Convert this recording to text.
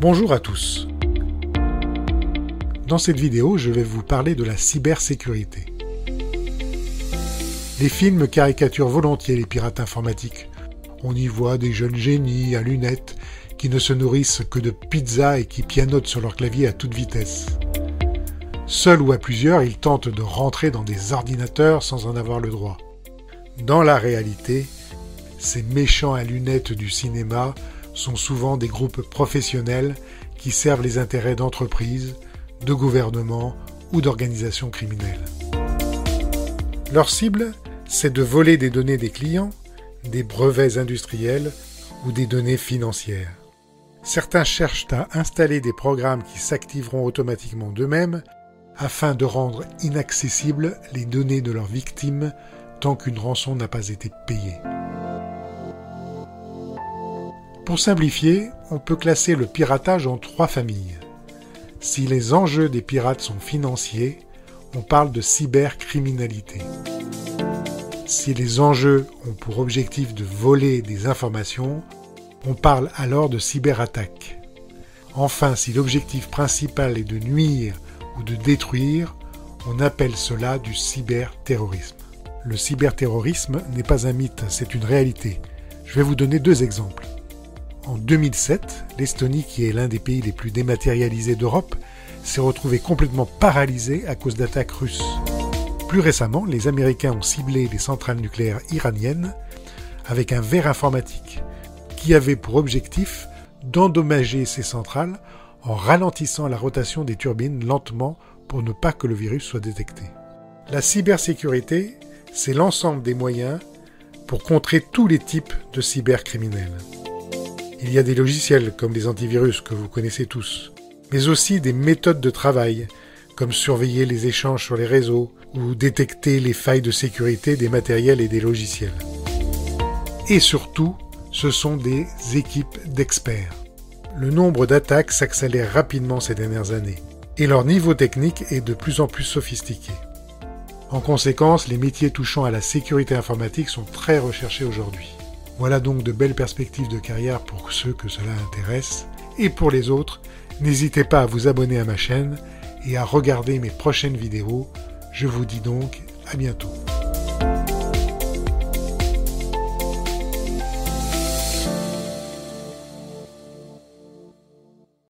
Bonjour à tous. Dans cette vidéo, je vais vous parler de la cybersécurité. Les films caricaturent volontiers les pirates informatiques. On y voit des jeunes génies à lunettes qui ne se nourrissent que de pizza et qui pianotent sur leur clavier à toute vitesse. Seuls ou à plusieurs, ils tentent de rentrer dans des ordinateurs sans en avoir le droit. Dans la réalité, ces méchants à lunettes du cinéma sont souvent des groupes professionnels qui servent les intérêts d'entreprises, de gouvernements ou d'organisations criminelles. Leur cible, c'est de voler des données des clients, des brevets industriels ou des données financières. Certains cherchent à installer des programmes qui s'activeront automatiquement d'eux-mêmes afin de rendre inaccessibles les données de leurs victimes tant qu'une rançon n'a pas été payée. Pour simplifier, on peut classer le piratage en trois familles. Si les enjeux des pirates sont financiers, on parle de cybercriminalité. Si les enjeux ont pour objectif de voler des informations, on parle alors de cyberattaque. Enfin, si l'objectif principal est de nuire ou de détruire, on appelle cela du cyberterrorisme. Le cyberterrorisme n'est pas un mythe, c'est une réalité. Je vais vous donner deux exemples. En 2007, l'Estonie, qui est l'un des pays les plus dématérialisés d'Europe, s'est retrouvée complètement paralysée à cause d'attaques russes. Plus récemment, les Américains ont ciblé les centrales nucléaires iraniennes avec un verre informatique qui avait pour objectif d'endommager ces centrales en ralentissant la rotation des turbines lentement pour ne pas que le virus soit détecté. La cybersécurité, c'est l'ensemble des moyens pour contrer tous les types de cybercriminels. Il y a des logiciels comme les antivirus que vous connaissez tous, mais aussi des méthodes de travail comme surveiller les échanges sur les réseaux ou détecter les failles de sécurité des matériels et des logiciels. Et surtout, ce sont des équipes d'experts. Le nombre d'attaques s'accélère rapidement ces dernières années, et leur niveau technique est de plus en plus sophistiqué. En conséquence, les métiers touchant à la sécurité informatique sont très recherchés aujourd'hui. Voilà donc de belles perspectives de carrière pour ceux que cela intéresse, et pour les autres, n'hésitez pas à vous abonner à ma chaîne et à regarder mes prochaines vidéos. Je vous dis donc à bientôt.